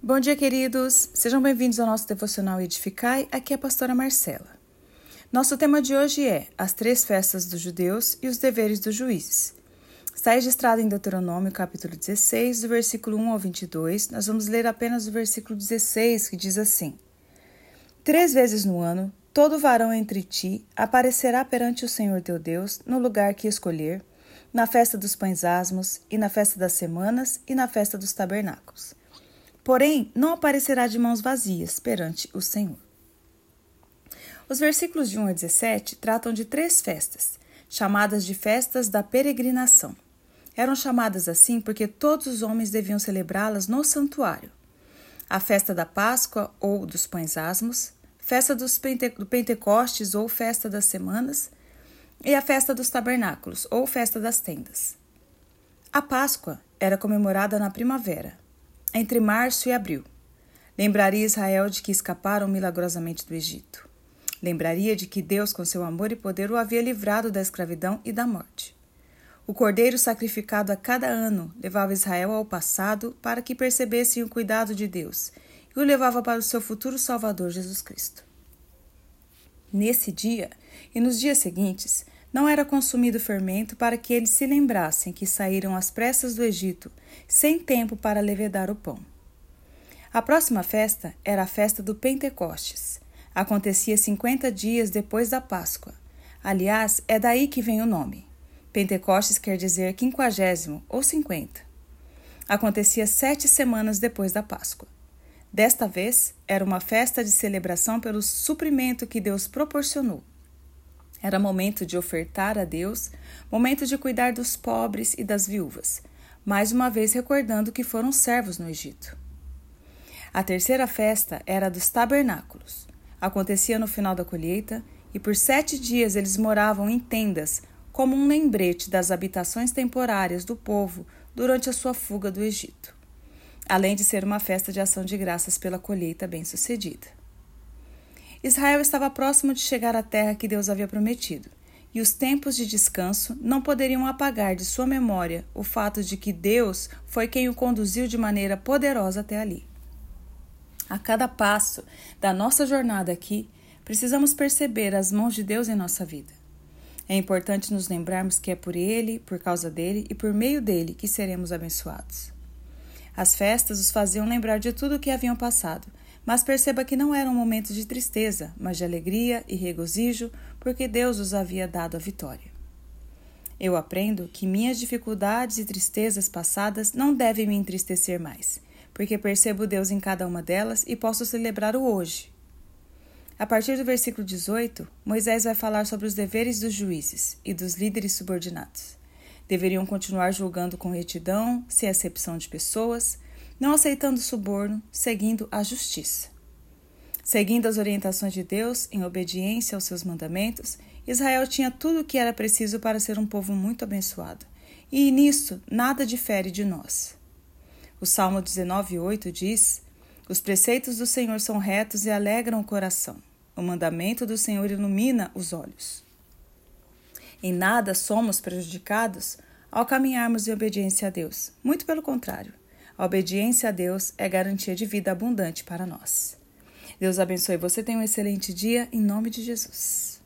Bom dia, queridos. Sejam bem-vindos ao nosso devocional Edificai. Aqui é a pastora Marcela. Nosso tema de hoje é as três festas dos judeus e os deveres dos juízes. Está registrado em Deuteronômio, capítulo 16, do versículo 1 ao 22. Nós vamos ler apenas o versículo 16, que diz assim: Três vezes no ano, todo varão entre ti aparecerá perante o Senhor teu Deus no lugar que escolher, na festa dos pães asmos, e na festa das semanas, e na festa dos tabernáculos porém não aparecerá de mãos vazias perante o Senhor. Os versículos de 1 a 17 tratam de três festas, chamadas de festas da peregrinação. Eram chamadas assim porque todos os homens deviam celebrá-las no santuário. A festa da Páscoa ou dos pães asmos, festa dos Pente do Pentecostes ou festa das semanas, e a festa dos tabernáculos ou festa das tendas. A Páscoa era comemorada na primavera, entre março e abril. Lembraria Israel de que escaparam milagrosamente do Egito. Lembraria de que Deus, com seu amor e poder, o havia livrado da escravidão e da morte. O cordeiro sacrificado a cada ano levava Israel ao passado para que percebessem o cuidado de Deus e o levava para o seu futuro Salvador Jesus Cristo. Nesse dia e nos dias seguintes, não era consumido fermento para que eles se lembrassem que saíram às pressas do Egito, sem tempo para levedar o pão. A próxima festa era a festa do Pentecostes. Acontecia cinquenta dias depois da Páscoa. Aliás, é daí que vem o nome. Pentecostes quer dizer quinquagésimo ou cinquenta. Acontecia sete semanas depois da Páscoa. Desta vez, era uma festa de celebração pelo suprimento que Deus proporcionou. Era momento de ofertar a Deus, momento de cuidar dos pobres e das viúvas, mais uma vez recordando que foram servos no Egito. A terceira festa era dos tabernáculos. Acontecia no final da colheita e por sete dias eles moravam em tendas, como um lembrete das habitações temporárias do povo durante a sua fuga do Egito, além de ser uma festa de ação de graças pela colheita bem-sucedida. Israel estava próximo de chegar à terra que Deus havia prometido, e os tempos de descanso não poderiam apagar de sua memória o fato de que Deus foi quem o conduziu de maneira poderosa até ali. A cada passo da nossa jornada aqui, precisamos perceber as mãos de Deus em nossa vida. É importante nos lembrarmos que é por Ele, por causa dele e por meio dele que seremos abençoados. As festas os faziam lembrar de tudo o que haviam passado mas perceba que não era um momento de tristeza, mas de alegria e regozijo, porque Deus os havia dado a vitória. Eu aprendo que minhas dificuldades e tristezas passadas não devem me entristecer mais, porque percebo Deus em cada uma delas e posso celebrar o hoje. A partir do versículo 18, Moisés vai falar sobre os deveres dos juízes e dos líderes subordinados. Deveriam continuar julgando com retidão, sem acepção de pessoas, não aceitando suborno, seguindo a justiça. Seguindo as orientações de Deus, em obediência aos seus mandamentos, Israel tinha tudo o que era preciso para ser um povo muito abençoado. E nisso nada difere de nós. O Salmo 19,8 diz: Os preceitos do Senhor são retos e alegram o coração. O mandamento do Senhor ilumina os olhos. Em nada somos prejudicados ao caminharmos em obediência a Deus. Muito pelo contrário. A obediência a Deus é garantia de vida abundante para nós. Deus abençoe você. Tenha um excelente dia em nome de Jesus.